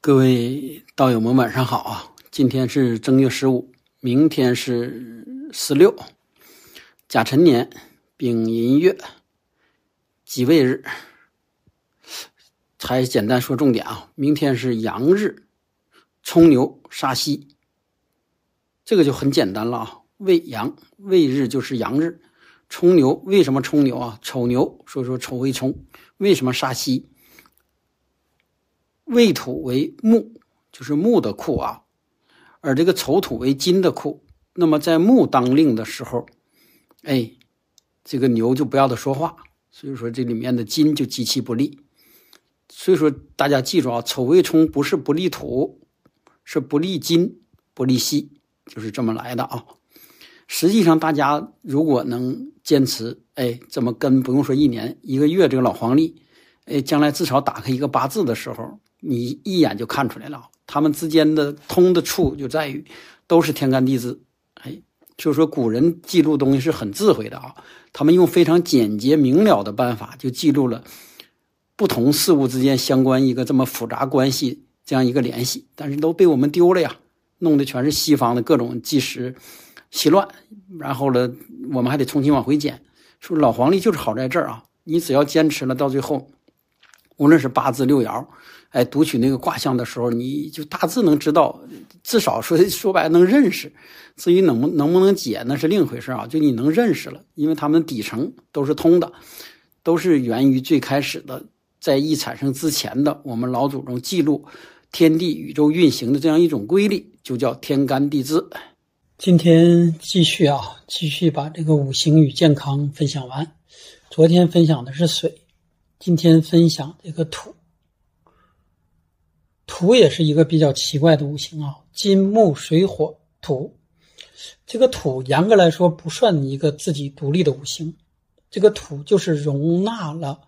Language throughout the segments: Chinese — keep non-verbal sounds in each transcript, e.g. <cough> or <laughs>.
各位道友们，晚上好啊！今天是正月十五，明天是十六，甲辰年丙寅月己未日。还简单说重点啊，明天是阳日，冲牛杀西，这个就很简单了啊。未阳未日就是阳日，冲牛为什么冲牛啊？丑牛，所以说丑未冲。为什么杀西？未土为木，就是木的库啊，而这个丑土为金的库。那么在木当令的时候，哎，这个牛就不要他说话。所以说这里面的金就极其不利。所以说大家记住啊，丑未冲不是不利土，是不利金，不利息，就是这么来的啊。实际上大家如果能坚持，哎，这么跟，不用说一年一个月，这个老黄历，哎，将来至少打开一个八字的时候。你一眼就看出来了，他们之间的通的处就在于都是天干地支。哎，就是说古人记录东西是很智慧的啊，他们用非常简洁明了的办法就记录了不同事物之间相关一个这么复杂关系这样一个联系，但是都被我们丢了呀，弄的全是西方的各种计时稀乱，然后呢，我们还得重新往回捡。说老黄历就是好在这儿啊，你只要坚持了到最后，无论是八字六爻。哎，读取那个卦象的时候，你就大致能知道，至少说 <laughs> 说白了能认识。至于能不能不能解，那是另一回事啊。就你能认识了，因为他们底层都是通的，都是源于最开始的，在易产生之前的我们老祖宗记录天地宇宙运行的这样一种规律，就叫天干地支。今天继续啊，继续把这个五行与健康分享完。昨天分享的是水，今天分享这个土。土也是一个比较奇怪的五行啊，金木水火土。这个土严格来说不算一个自己独立的五行，这个土就是容纳了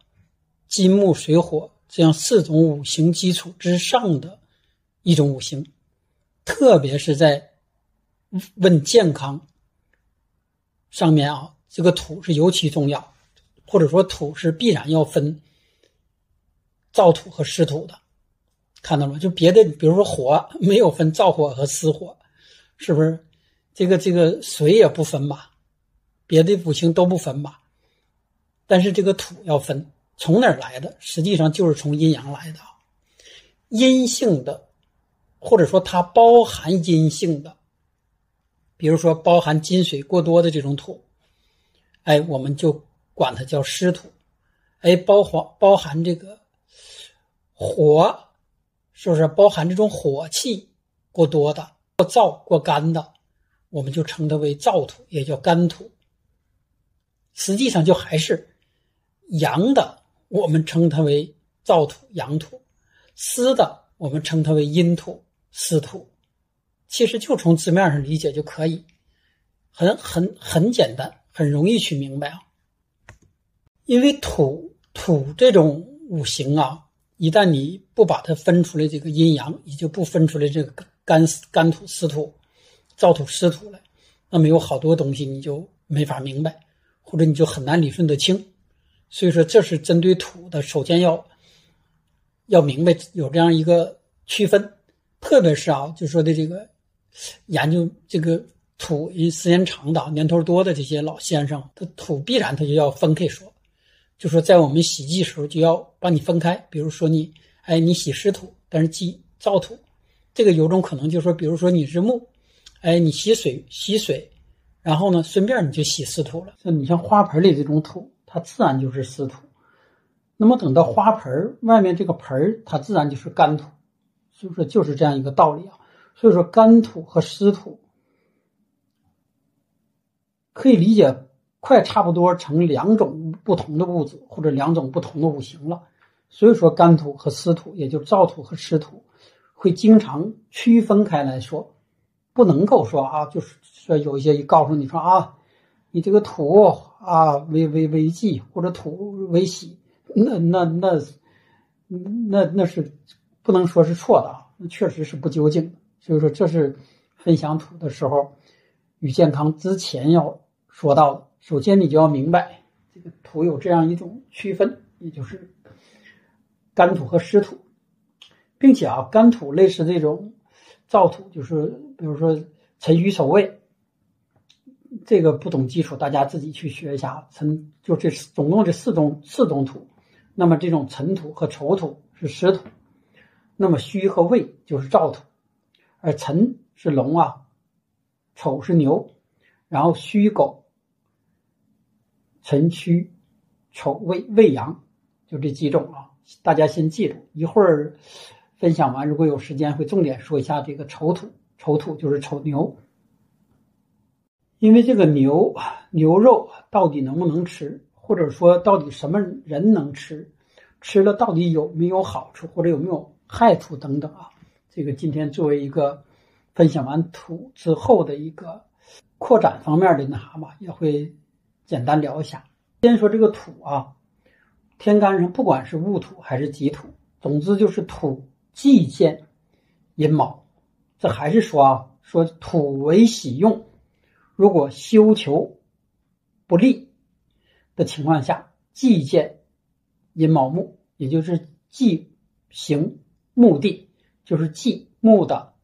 金木水火这样四种五行基础之上的一种五行，特别是在问健康上面啊，这个土是尤其重要，或者说土是必然要分燥土和湿土的。看到了吗？就别的，比如说火没有分燥火和湿火，是不是？这个这个水也不分吧？别的五行都不分吧？但是这个土要分，从哪儿来的？实际上就是从阴阳来的。阴性的，或者说它包含阴性的，比如说包含金水过多的这种土，哎，我们就管它叫湿土。哎，包含包含这个火。是不是包含这种火气过多的、过燥、过干的，我们就称它为燥土，也叫干土。实际上就还是阳的，我们称它为燥土、阳土；湿的，我们称它为阴土、湿土。其实就从字面上理解就可以，很很很简单，很容易去明白啊。因为土土这种五行啊。一旦你不把它分出来，这个阴阳，你就不分出来这个干干土湿土、燥土湿土来，那么有好多东西你就没法明白，或者你就很难理顺得清。所以说，这是针对土的，首先要要明白有这样一个区分。特别是啊，就说的这个研究这个土因时间长的、年头多的这些老先生，他土必然他就要分开说。就说在我们洗剂时候就要把你分开，比如说你，哎，你洗湿土，但是忌燥土，这个有种可能就是说，比如说你是木，哎，你洗水洗水，然后呢，顺便你就洗湿土了。像你像花盆里这种土，它自然就是湿土。那么等到花盆外面这个盆它自然就是干土，所以说就是这样一个道理啊。所以说干土和湿土可以理解。快差不多成两种不同的物质或者两种不同的五行了，所以说干土和湿土，也就燥土和湿土，会经常区分开来说，不能够说啊，就是说有一些告诉你说啊，你这个土啊为为为忌或者土为喜，那那那那那是不能说是错的啊，那确实是不究竟。所以说这是分享土的时候与健康之前要说到的。首先，你就要明白这个土有这样一种区分，也就是干土和湿土。并且啊，干土类似这种燥土，就是比如说辰戌丑未，这个不懂基础，大家自己去学一下。辰就这总共这四种四种土，那么这种辰土和丑土是湿土，那么戌和未就是燥土，而辰是龙啊，丑是牛，然后戌狗，辰戌丑未未羊，就这几种啊，大家先记住。一会儿分享完，如果有时间会重点说一下这个丑土，丑土就是丑牛。因为这个牛牛肉到底能不能吃，或者说到底什么人能吃，吃了到底有没有好处，或者有没有害处等等啊？这个今天作为一个分享完土之后的一个扩展方面的那啥吧，也会简单聊一下。先说这个土啊，天干上不管是戊土还是己土，总之就是土忌见寅卯，这还是说啊，说土为喜用。如果修求不利的情况下，忌见寅卯木，也就是忌行墓地，就是忌墓的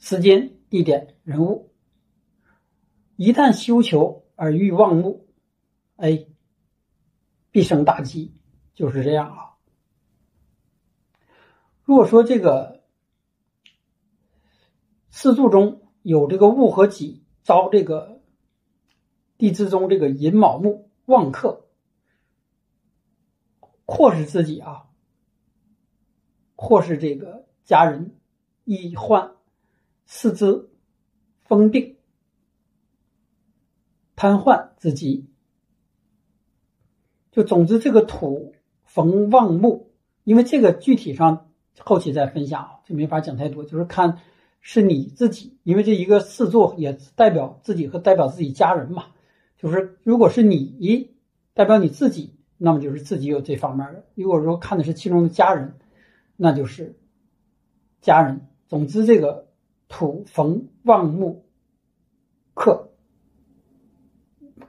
时间、地点、人物。一旦修求而欲望木，哎，必生大吉，就是这样啊。如果说这个四柱中有这个戊和己。遭这个地支中这个寅卯木旺克，或是自己啊，或是这个家人易患四肢风病、瘫痪之疾。就总之，这个土逢旺木，因为这个具体上后期再分享啊，就没法讲太多，就是看。是你自己，因为这一个四座也代表自己和代表自己家人嘛。就是如果是你代表你自己，那么就是自己有这方面的；如果说看的是其中的家人，那就是家人。总之，这个土逢旺木克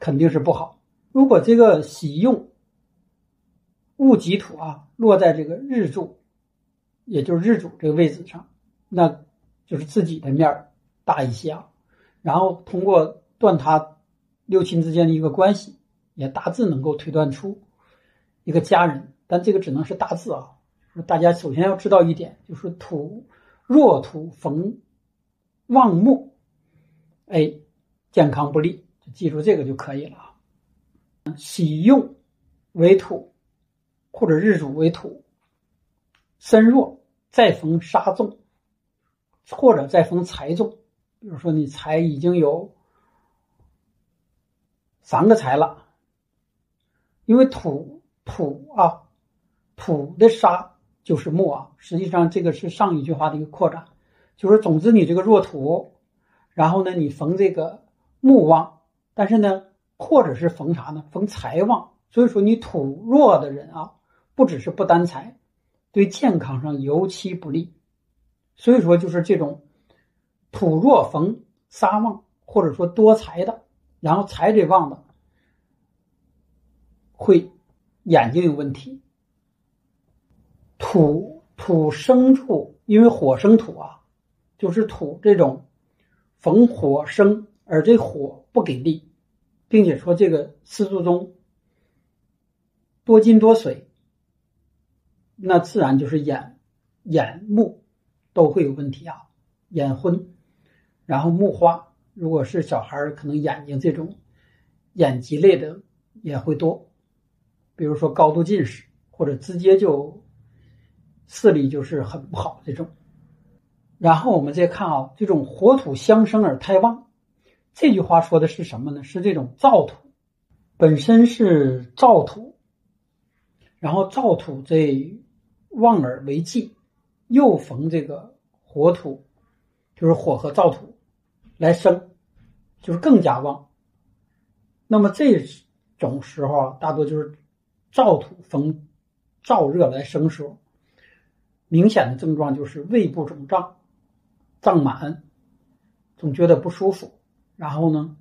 肯定是不好。如果这个喜用戊己土啊落在这个日柱，也就是日主这个位置上，那。就是自己的面儿大一些啊，然后通过断他六亲之间的一个关系，也大致能够推断出一个家人，但这个只能是大致啊。大家首先要知道一点，就是土弱土逢旺木，哎，健康不利，记住这个就可以了啊。喜用为土，或者日主为土，身弱再逢杀重。或者再逢财重，比如说你财已经有三个财了，因为土土啊，土的杀就是木啊。实际上这个是上一句话的一个扩展，就是总之你这个弱土，然后呢你逢这个木旺，但是呢或者是逢啥呢？逢财旺。所以说你土弱的人啊，不只是不担财，对健康上尤其不利。所以说，就是这种土弱逢沙旺，或者说多财的，然后财这旺的，会眼睛有问题。土土生处，因为火生土啊，就是土这种逢火生，而这火不给力，并且说这个四柱中多金多水，那自然就是眼眼目。都会有问题啊，眼昏，然后目花。如果是小孩，可能眼睛这种眼疾类的也会多，比如说高度近视，或者直接就视力就是很不好这种。然后我们再看啊，这种火土相生而太旺，这句话说的是什么呢？是这种燥土本身是燥土，然后燥土这旺而为忌。又逢这个火土，就是火和燥土来生，就是更加旺。那么这种时候啊，大多就是燥土逢燥热来生时候，明显的症状就是胃部肿胀、胀满，总觉得不舒服。然后呢，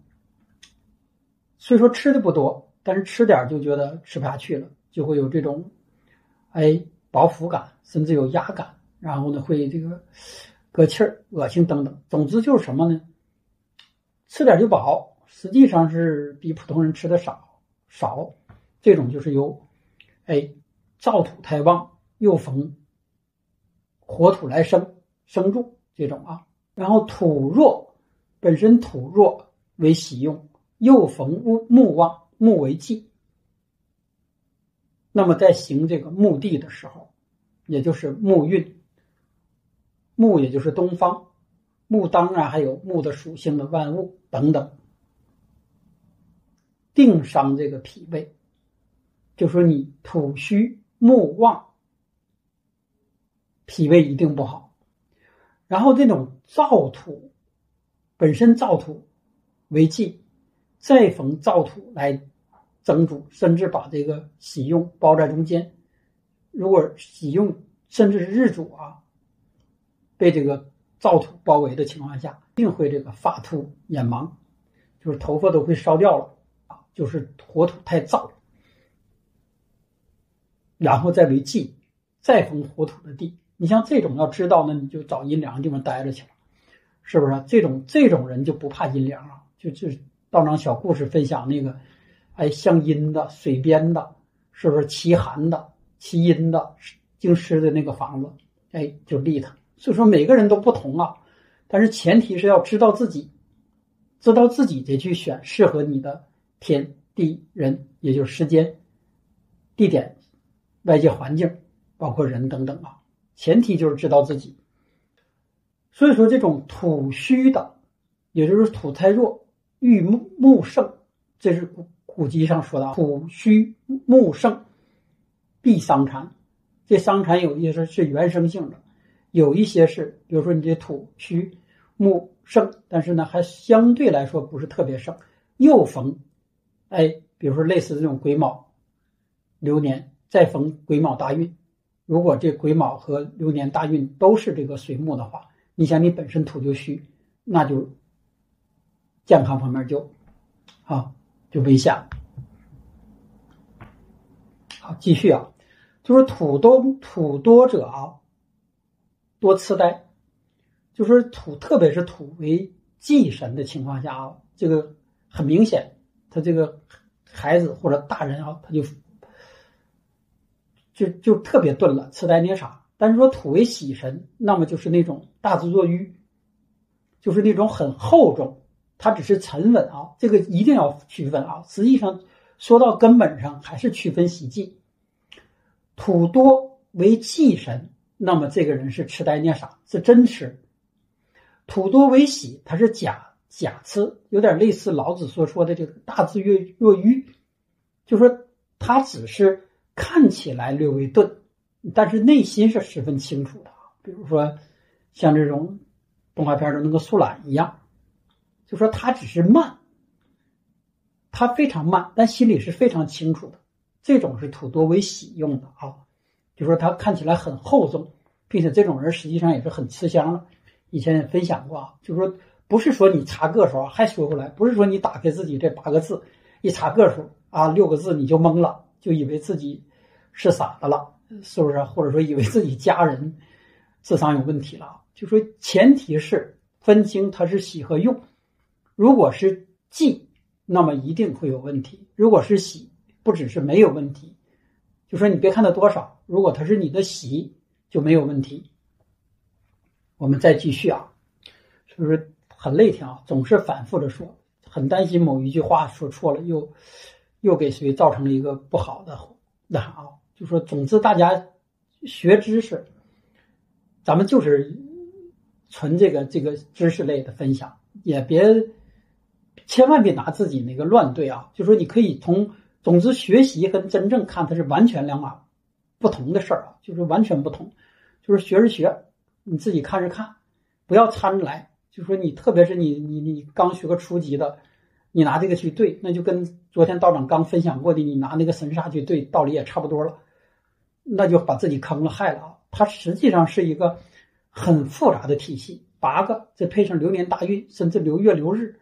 虽说吃的不多，但是吃点就觉得吃不下去了，就会有这种，哎，饱腹感，甚至有压感，然后呢会这个搁气儿、恶心等等。总之就是什么呢？吃点就饱，实际上是比普通人吃的少少。这种就是由哎燥土太旺，又逢火土来生生助这种啊。然后土弱，本身土弱为喜用，又逢木木旺，木为忌。那么在行这个墓地的时候，也就是木运，木也就是东方，木当然还有木的属性的万物等等，定伤这个脾胃，就说你土虚木旺，脾胃一定不好。然后这种燥土，本身燥土为忌，再逢燥土来。蒸煮，甚至把这个喜用包在中间。如果喜用甚至是日主啊，被这个燥土包围的情况下，定会这个发秃眼盲，就是头发都会烧掉了啊，就是火土太燥。然后再为忌，再逢火土的地。你像这种要知道呢，你就找阴凉的地方待着去了，是不是？这种这种人就不怕阴凉啊，就就道长小故事分享那个。哎，向阴的、水边的，是不是奇寒的、奇阴的、经湿的那个房子？哎，就利他。所以说每个人都不同啊，但是前提是要知道自己，知道自己得去选适合你的天地人，也就是时间、地点、外界环境，包括人等等啊。前提就是知道自己。所以说，这种土虚的，也就是土太弱、遇木木盛，这是。古古籍上说的，土虚木盛，必伤残。这伤残有一些是原生性的，有一些是，比如说你这土虚木盛，但是呢还相对来说不是特别盛。又逢，哎，比如说类似这种癸卯流年，再逢癸卯大运，如果这癸卯和流年大运都是这个水木的话，你想你本身土就虚，那就健康方面就啊。就危险。好，继续啊，就是土多土多者啊，多痴呆。就是土，特别是土为忌神的情况下啊，这个很明显，他这个孩子或者大人啊，他就就就特别钝了，痴呆捏傻。但是说土为喜神，那么就是那种大智若愚，就是那种很厚重。它只是沉稳啊，这个一定要区分啊。实际上说到根本上，还是区分喜忌。土多为忌神，那么这个人是痴呆念傻，是真痴；土多为喜，他是假假痴，有点类似老子所说的这个大智若若愚，就说他只是看起来略微钝，但是内心是十分清楚的。比如说像这种动画片中那个树懒一样。就说他只是慢，他非常慢，但心里是非常清楚的。这种是土多为喜用的啊，就说他看起来很厚重，并且这种人实际上也是很吃香的。以前也分享过啊，就是说不是说你查个数还说过来，不是说你打开自己这八个字一查个数啊六个字你就懵了，就以为自己是傻子了，是不是？或者说以为自己家人智商有问题了？就说前提是分清它是喜和用。如果是忌，那么一定会有问题；如果是喜，不只是没有问题，就说你别看它多少，如果它是你的喜，就没有问题。我们再继续啊，是不是很累挺啊？总是反复的说，很担心某一句话说错了，又又给谁造成了一个不好的那啊？就说总之，大家学知识，咱们就是纯这个这个知识类的分享，也别。千万别拿自己那个乱对啊！就说你可以从，总之学习跟真正看它是完全两码不同的事儿啊，就是完全不同。就是学是学，你自己看是看，不要掺着来。就说你特别是你你你刚学个初级的，你拿这个去对，那就跟昨天道长刚分享过的，你拿那个神煞去对，道理也差不多了，那就把自己坑了害了啊！它实际上是一个很复杂的体系，八个再配上流年大运，甚至流月流日。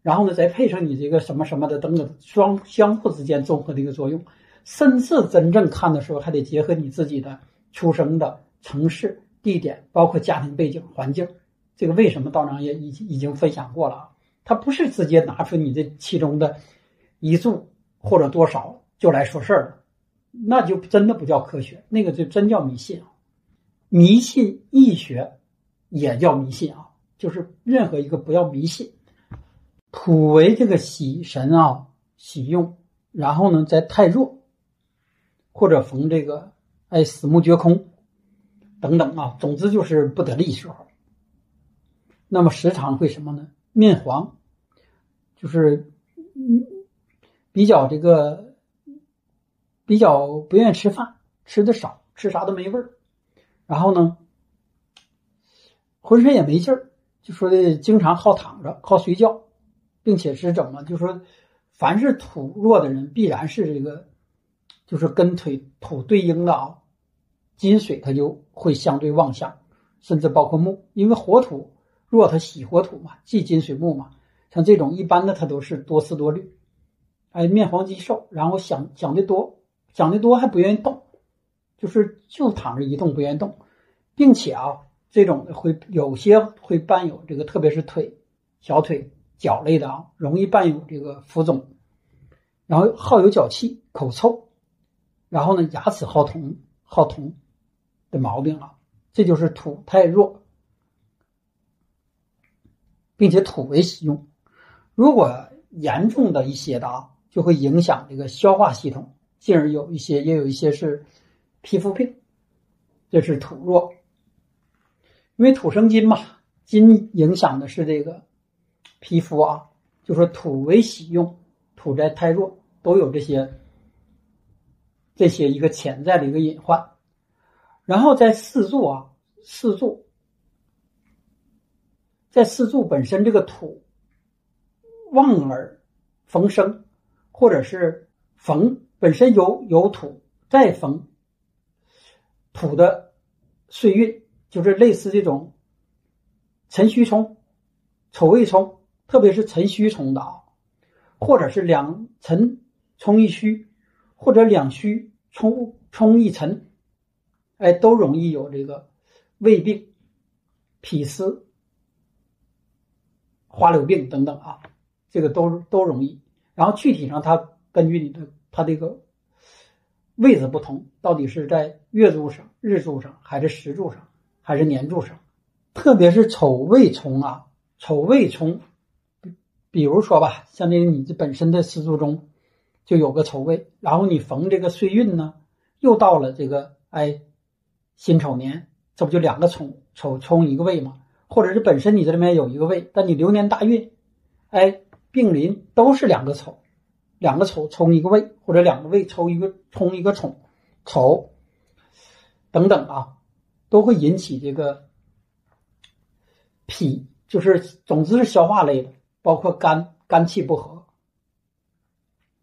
然后呢，再配上你这个什么什么的等等，双相互之间综合的一个作用，甚至真正看的时候，还得结合你自己的出生的城市、地点，包括家庭背景、环境。这个为什么道长也已已经分享过了啊？他不是直接拿出你这其中的一注或者多少就来说事儿了，那就真的不叫科学，那个就真叫迷信啊！迷信易学也叫迷信啊，就是任何一个不要迷信。土为这个喜神啊，喜用，然后呢再太弱，或者逢这个哎死木绝空等等啊，总之就是不得力时候。那么时常会什么呢？面黄，就是嗯比较这个比较不愿意吃饭，吃的少，吃啥都没味儿。然后呢，浑身也没劲儿，就说的经常好躺着，好睡觉，并且是怎么？就说凡是土弱的人，必然是这个，就是跟腿土对应的啊，金水它就会相对旺相，甚至包括木，因为火土。弱它喜火土嘛，忌金水木嘛，像这种一般的它都是多思多虑，哎，面黄肌瘦，然后想想的多，想的多还不愿意动，就是就躺着一动不愿动，并且啊，这种会有些会伴有这个，特别是腿、小腿、脚类的啊，容易伴有这个浮肿，然后好有脚气、口臭，然后呢，牙齿好痛、好痛的毛病啊，这就是土太弱。并且土为喜用，如果严重的一些的啊，就会影响这个消化系统，进而有一些也有一些是皮肤病，这是土弱。因为土生金嘛，金影响的是这个皮肤啊，就说土为喜用，土在太弱，都有这些这些一个潜在的一个隐患。然后在四柱啊，四柱。在四柱本身这个土旺而逢生，或者是逢本身有有土再逢土的岁运，就是类似这种辰戌冲、丑未冲，特别是辰戌冲的啊，或者是两辰冲一戌，或者两戌冲冲一辰，哎，都容易有这个胃病、脾湿。花柳病等等啊，这个都都容易。然后具体上，它根据你的它这个位置不同，到底是在月柱上、日柱上，还是时柱上，还是年柱上？特别是丑未冲啊，丑未冲，比比如说吧，像这你这本身的四柱中就有个丑未，然后你逢这个岁运呢，又到了这个哎辛丑年，这不就两个丑丑冲一个未吗？或者是本身你这里面有一个位，但你流年大运，哎，并临都是两个丑，两个丑冲一个位，或者两个位抽一个冲一个丑，丑等等啊，都会引起这个脾，就是总之是消化类的，包括肝肝气不和，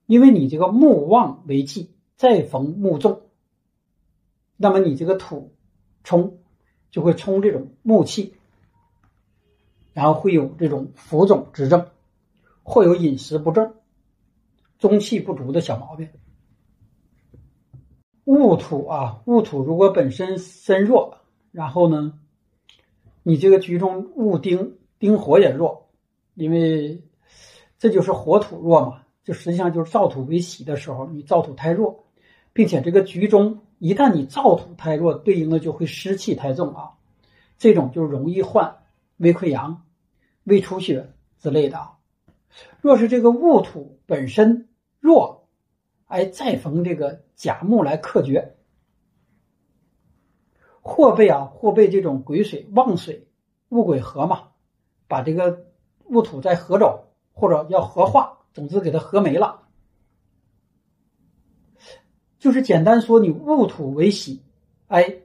因为你这个木旺为忌，再逢木重，那么你这个土冲就会冲这种木气。然后会有这种浮肿之症，或有饮食不正、中气不足的小毛病。戊土啊，戊土如果本身身弱，然后呢，你这个局中戊丁丁火也弱，因为这就是火土弱嘛，就实际上就是燥土为喜的时候，你燥土太弱，并且这个局中一旦你燥土太弱，对应的就会湿气太重啊，这种就容易患。胃溃疡、胃出血之类的啊。若是这个戊土本身弱，哎，再逢这个甲木来克绝，或被啊，或被这种癸水旺水、戊癸合嘛，把这个戊土再合走，或者要合化，总之给它合没了。就是简单说，你戊土为喜，哎，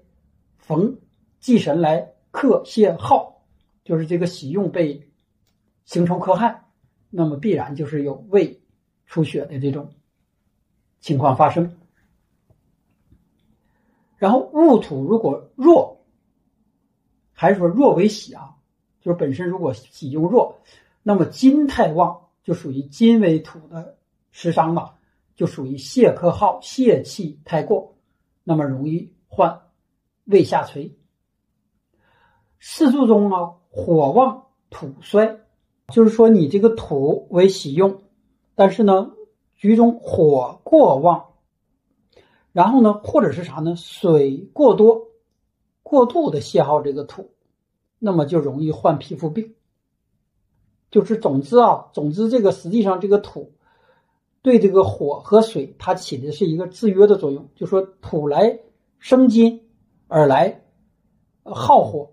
逢忌神来克泄耗。就是这个喜用被形成克害，那么必然就是有胃出血的这种情况发生。然后戊土如果弱，还是说弱为喜啊？就是本身如果喜用弱，那么金太旺就属于金为土的食伤嘛，就属于泄克耗、泄气太过，那么容易患胃下垂。四柱中啊，火旺土衰，就是说你这个土为喜用，但是呢，局中火过旺，然后呢，或者是啥呢？水过多，过度的消耗这个土，那么就容易患皮肤病。就是总之啊，总之这个实际上这个土对这个火和水，它起的是一个制约的作用，就说土来生金，而来耗火。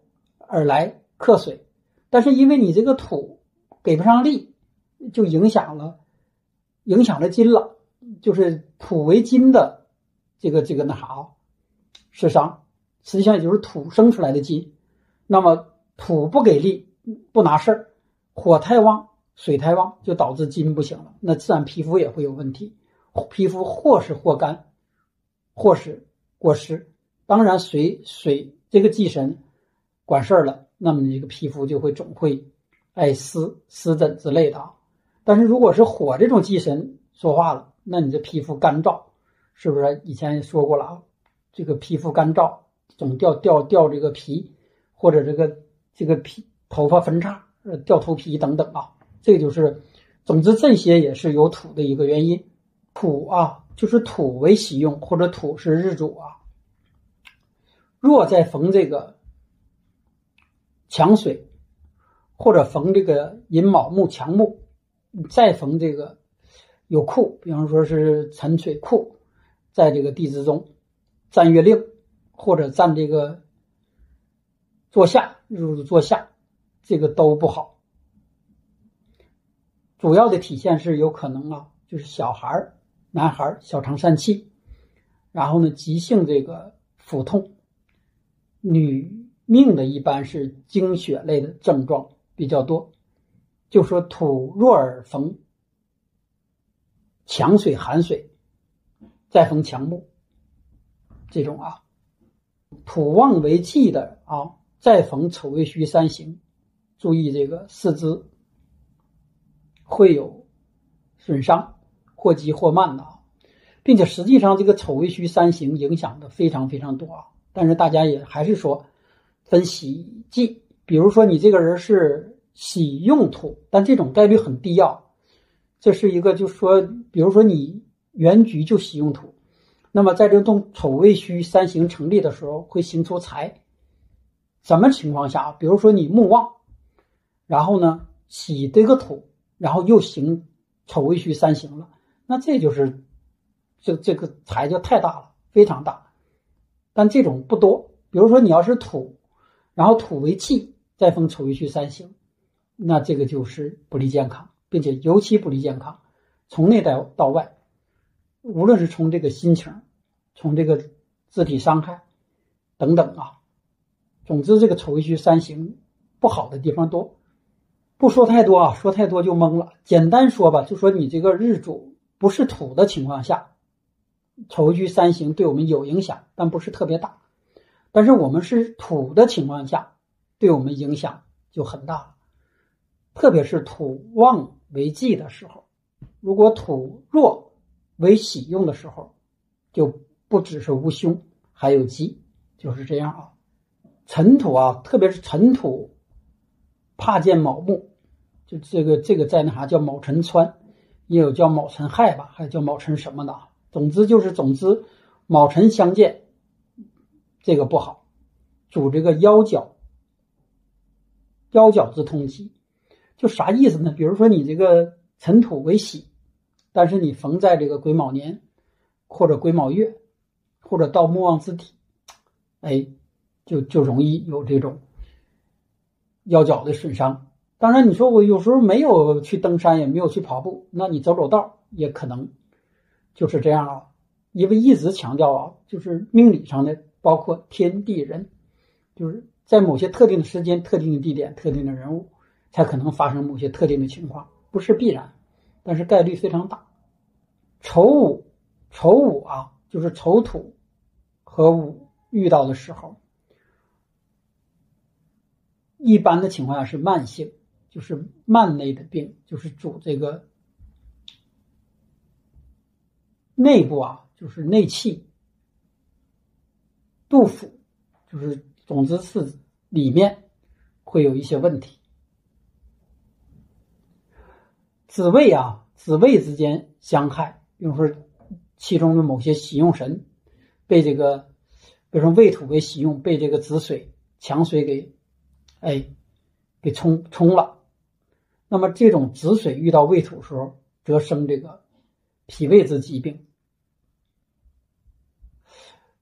而来克水，但是因为你这个土给不上力，就影响了，影响了金了，就是土为金的这个这个那啥，是伤，实际上也就是土生出来的金。那么土不给力，不拿事儿，火太旺，水太旺，就导致金不行了，那自然皮肤也会有问题，皮肤或是或干，或是过湿。当然水水这个忌神。管事儿了，那么你这个皮肤就会总会爱湿湿疹之类的啊。但是如果是火这种忌神说话了，那你这皮肤干燥，是不是？以前也说过了啊，这个皮肤干燥，总掉掉掉这个皮，或者这个这个皮头发分叉，掉头皮等等啊。这就是，总之这些也是有土的一个原因。土啊，就是土为喜用，或者土是日主啊。若再逢这个。强水，或者逢这个寅卯木强木，再逢这个有库，比方说是沉水库，在这个地支中占月令，或者占这个坐下入坐下，这个都不好。主要的体现是有可能啊，就是小孩、男孩小肠疝气，然后呢急性这个腹痛，女。命的一般是经血类的症状比较多，就说土弱而逢强水寒水，再逢强木，这种啊，土旺为忌的啊，再逢丑未戌三刑，注意这个四肢会有损伤，或急或慢的啊，并且实际上这个丑未戌三刑影响的非常非常多啊，但是大家也还是说。分喜忌，比如说你这个人是喜用土，但这种概率很低啊。这是一个，就是说，比如说你原局就喜用土，那么在这动丑未戌三行成立的时候，会行出财。什么情况下？比如说你木旺，然后呢喜这个土，然后又行丑未戌三行了，那这就是这这个财就太大了，非常大。但这种不多。比如说你要是土。然后土为气，再逢丑未戌三刑，那这个就是不利健康，并且尤其不利健康。从内到到外，无论是从这个心情，从这个肢体伤害等等啊，总之这个丑未戌三刑不好的地方多。不说太多啊，说太多就懵了。简单说吧，就说你这个日主不是土的情况下，丑未戌三刑对我们有影响，但不是特别大。但是我们是土的情况下，对我们影响就很大了，特别是土旺为忌的时候，如果土弱为喜用的时候，就不只是无凶，还有吉，就是这样啊。尘土啊，特别是尘土，怕见卯木，就这个这个在那啥叫卯辰穿，也有叫卯辰害吧，还有叫卯辰什么的，总之就是总之卯辰相见。这个不好，主这个腰脚，腰脚之痛疾，就啥意思呢？比如说你这个尘土为喜，但是你逢在这个癸卯年，或者癸卯月，或者到木旺之体，哎，就就容易有这种腰脚的损伤。当然，你说我有时候没有去登山，也没有去跑步，那你走走道也可能就是这样啊。因为一直强调啊，就是命理上的。包括天地人，就是在某些特定的时间、特定的地点、特定的人物，才可能发生某些特定的情况，不是必然，但是概率非常大。丑午，丑午啊，就是丑土和午遇到的时候，一般的情况下是慢性，就是慢类的病，就是主这个内部啊，就是内气。杜甫就是总之是里面会有一些问题。子位啊，子位之间相害，比如说其中的某些喜用神被这个，比如说未土为喜用，被这个子水强水给哎给冲冲了。那么这种子水遇到未土时候，则生这个脾胃之疾病。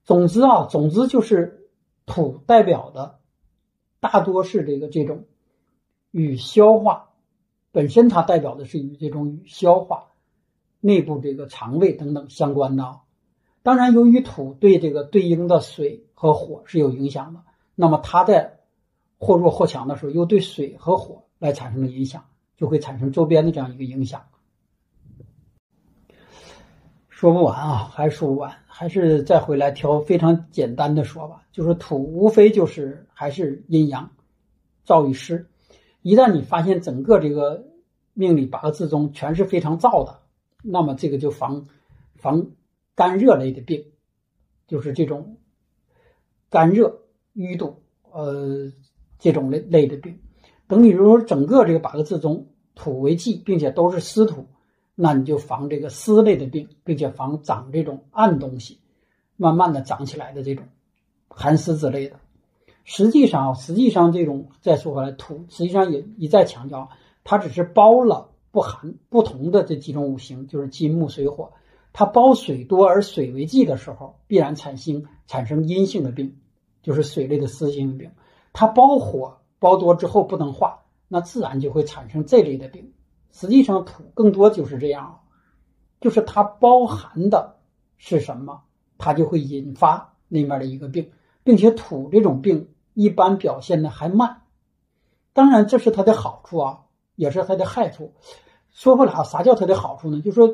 总之啊，总之就是土代表的大多是这个这种与消化本身，它代表的是与这种与消化内部这个肠胃等等相关的。当然，由于土对这个对应的水和火是有影响的，那么它在或弱或强的时候，又对水和火来产生了影响，就会产生周边的这样一个影响。说不完啊，还说不完，还是再回来挑非常简单的说吧。就是土，无非就是还是阴阳，燥与湿。一旦你发现整个这个命里八个字中全是非常燥的，那么这个就防防干热类的病，就是这种干热淤堵，呃，这种类类的病。等你如果整个这个八个字中土为忌，并且都是湿土。那你就防这个湿类的病，并且防长这种暗东西，慢慢的长起来的这种寒湿之类的。实际上，实际上这种再说回来，土实际上也一再强调，它只是包了不含不同的这几种五行，就是金木水火。它包水多而水为忌的时候，必然产生产生阴性的病，就是水类的湿性病。它包火包多之后不能化，那自然就会产生这类的病。实际上，土更多就是这样，就是它包含的是什么，它就会引发那面的一个病，并且土这种病一般表现的还慢。当然，这是它的好处啊，也是它的害处。说回来啊，啥叫它的好处呢？就说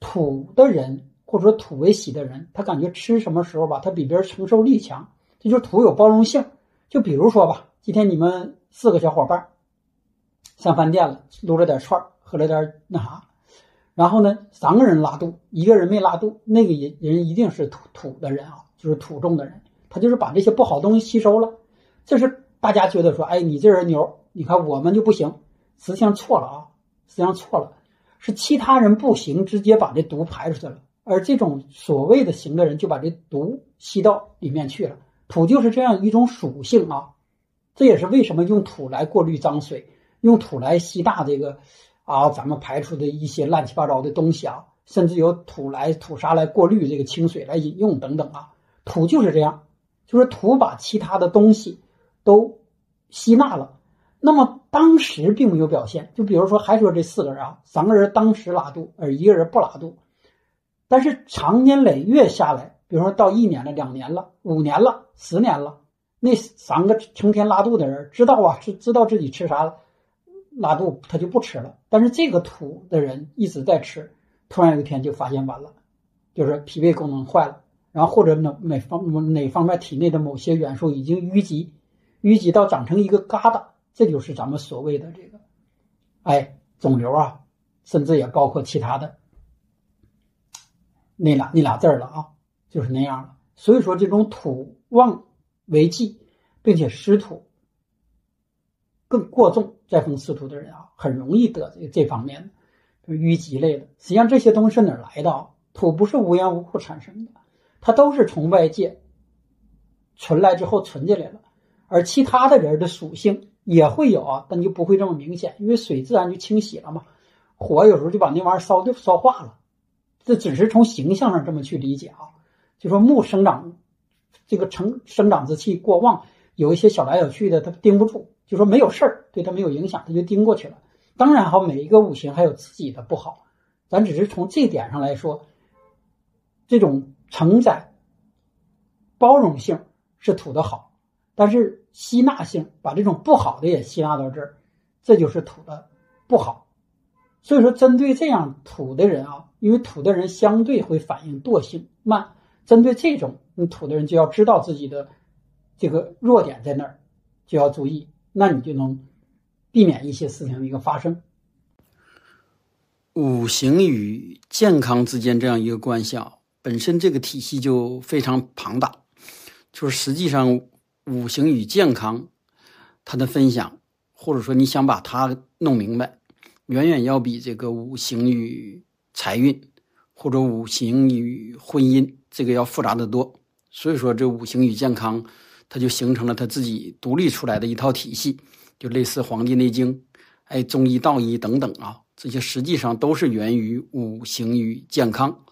土的人或者说土为喜的人，他感觉吃什么时候吧，他比别人承受力强，这就是土有包容性。就比如说吧，今天你们四个小伙伴。上饭店了，撸了点串喝了点那啥，然后呢，三个人拉肚，一个人没拉肚，那个人人一定是土土的人啊，就是土重的人，他就是把这些不好东西吸收了。这是大家觉得说，哎，你这人牛，你看我们就不行，实际上错了啊，实际上错了，是其他人不行，直接把这毒排出去了，而这种所谓的行的人就把这毒吸到里面去了。土就是这样一种属性啊，这也是为什么用土来过滤脏水。用土来吸纳这个，啊，咱们排出的一些乱七八糟的东西啊，甚至有土来土沙来过滤这个清水来饮用等等啊，土就是这样，就是土把其他的东西都吸纳了。那么当时并没有表现，就比如说还说这四个人啊，三个人当时拉肚，而一个人不拉肚，但是长年累月下来，比如说到一年了、两年了、五年了、十年了，那三个成天拉肚的人知道啊，是知道自己吃啥了。拉肚他就不吃了，但是这个土的人一直在吃，突然有一天就发现完了，就是脾胃功能坏了，然后或者哪哪方哪方面体内的某些元素已经淤积，淤积到长成一个疙瘩，这就是咱们所谓的这个，哎，肿瘤啊，甚至也包括其他的那俩那俩字了啊，就是那样了。所以说这种土旺为忌，并且湿土。更过重再逢湿土的人啊，很容易得这这方面的淤积类的。实际上这些东西是哪来的？土不是无缘无故产生的，它都是从外界存来之后存进来了。而其他的人的属性也会有啊，但就不会这么明显，因为水自然就清洗了嘛。火有时候就把那玩意儿烧就烧化了。这只是从形象上这么去理解啊。就说木生长这个成生长之气过旺，有一些小来小去的，它盯不住。就说没有事儿，对他没有影响，他就盯过去了。当然哈，每一个五行还有自己的不好，咱只是从这点上来说，这种承载、包容性是土的好，但是吸纳性把这种不好的也吸纳到这儿，这就是土的不好。所以说，针对这样土的人啊，因为土的人相对会反应惰性慢，针对这种你土的人就要知道自己的这个弱点在哪儿，就要注意。那你就能避免一些事情的一个发生。五行与健康之间这样一个关系啊，本身这个体系就非常庞大。就是实际上，五行与健康，他的分享，或者说你想把它弄明白，远远要比这个五行与财运或者五行与婚姻这个要复杂的多。所以说，这五行与健康，它就形成了它自己独立出来的一套体系，就类似《黄帝内经》、哎中医、道医等等啊，这些实际上都是源于五行与健康。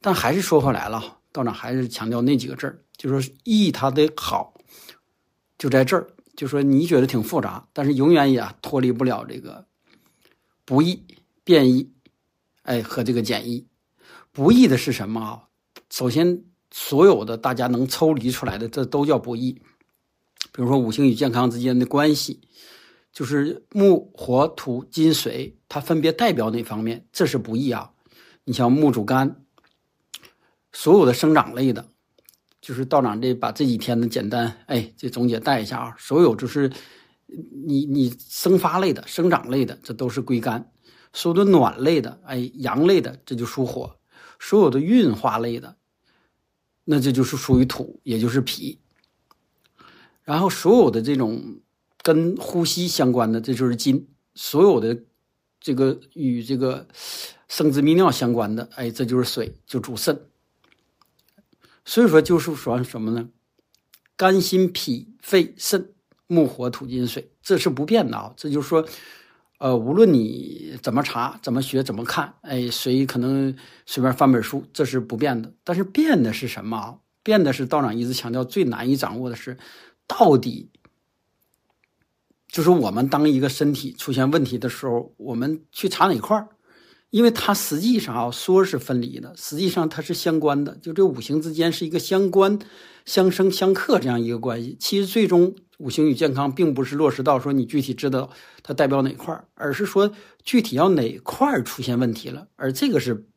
但还是说回来了，道长还是强调那几个字儿，就说易它的好就在这儿，就说你觉得挺复杂，但是永远也脱离不了这个不易、变异，哎和这个简易。不易的是什么啊？首先。所有的大家能抽离出来的，这都叫不易。比如说五行与健康之间的关系，就是木、火、土、金、水，它分别代表哪方面？这是不易啊。你像木主肝，所有的生长类的，就是道长这把这几天的简单哎，这总结带一下啊。所有就是你你生发类的、生长类的，这都是归肝；所有的暖类的，哎，阳类的，这就属火；所有的运化类的。那这就是属于土，也就是脾。然后所有的这种跟呼吸相关的，这就是金。所有的这个与这个生殖泌尿相关的，哎，这就是水，就主肾。所以说，就是说什么呢？肝、心、脾、肺、肾，木、火、土、金、水，这是不变的啊。这就是说。呃，无论你怎么查、怎么学、怎么看，哎，谁可能随便翻本书，这是不变的。但是变的是什么啊？变的是道长一直强调最难以掌握的是，到底就是我们当一个身体出现问题的时候，我们去查哪块儿？因为它实际上啊，说是分离的，实际上它是相关的。就这五行之间是一个相关、相生相克这样一个关系。其实最终。五行与健康，并不是落实到说你具体知道它代表哪块，而是说具体要哪块出现问题了，而这个是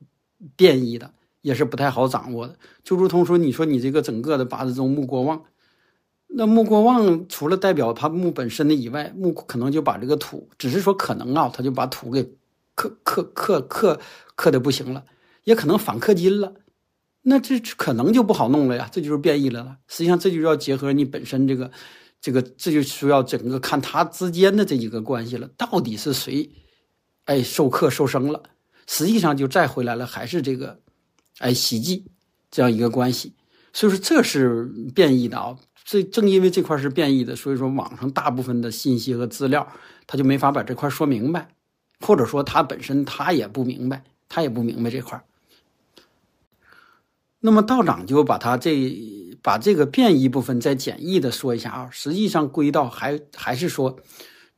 变异的，也是不太好掌握的。就如同说，你说你这个整个的八字中木过旺，那木过旺除了代表它木本身的以外，木可能就把这个土，只是说可能啊，它就把土给克克克克克的不行了，也可能反氪金了，那这可能就不好弄了呀，这就是变异了了。实际上，这就要结合你本身这个。这个这就需要整个看他之间的这几个关系了，到底是谁，哎，受克受生了，实际上就再回来了，还是这个，哎，喜忌这样一个关系。所以说这是变异的啊，这正因为这块是变异的，所以说网上大部分的信息和资料，他就没法把这块说明白，或者说他本身他也不明白，他也不明白这块儿。那么道长就把他这。把这个变异部分再简易的说一下啊，实际上归到还还是说，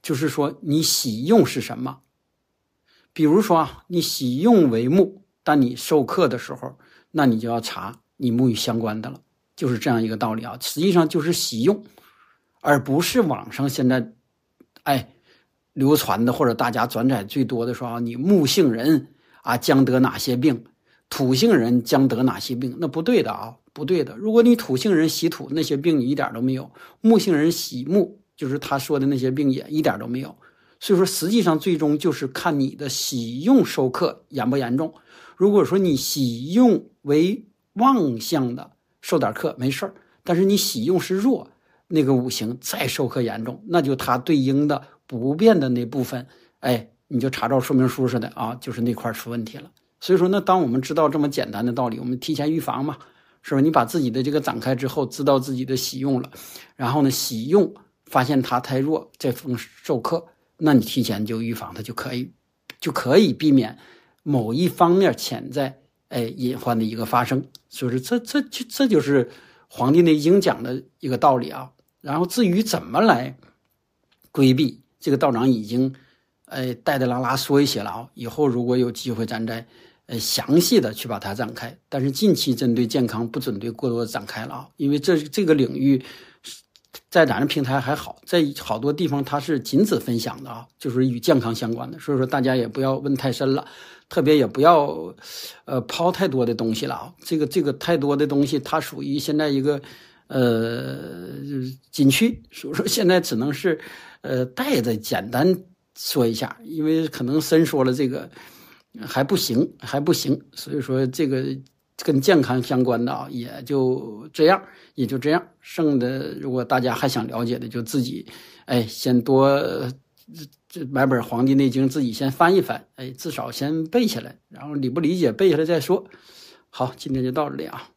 就是说你喜用是什么？比如说啊，你喜用为木，但你授课的时候，那你就要查你木与相关的了，就是这样一个道理啊。实际上就是喜用，而不是网上现在，哎，流传的或者大家转载最多的说啊，你木姓人啊将得哪些病，土姓人将得哪些病，那不对的啊。不对的，如果你土性人喜土，那些病你一点都没有；木性人喜木，就是他说的那些病也一点都没有。所以说，实际上最终就是看你的喜用受克严不严重。如果说你喜用为旺相的，受点克没事儿；但是你喜用是弱，那个五行再受克严重，那就它对应的不变的那部分，哎，你就查照说明书似的啊，就是那块出问题了。所以说，那当我们知道这么简单的道理，我们提前预防嘛。是吧？你把自己的这个展开之后，知道自己的喜用了，然后呢，喜用发现它太弱，再逢授课，那你提前就预防它就可以，就可以避免某一方面潜在哎隐患的一个发生。所以说，这这就这就是《黄帝内经》讲的一个道理啊。然后至于怎么来规避，这个道长已经哎带带拉拉说一些了啊。以后如果有机会，咱再。呃，详细的去把它展开，但是近期针对健康不准对过多展开了啊，因为这这个领域在咱这平台还好，在好多地方它是禁止分享的啊，就是与健康相关的，所以说大家也不要问太深了，特别也不要呃抛太多的东西了啊，这个这个太多的东西它属于现在一个呃禁区，所以说现在只能是呃带着简单说一下，因为可能深说了这个。还不行，还不行，所以说这个跟健康相关的啊，也就这样，也就这样。剩的如果大家还想了解的，就自己，哎，先多这买本《黄帝内经》，自己先翻一翻，哎，至少先背下来，然后理不理解背下来再说。好，今天就到这里啊。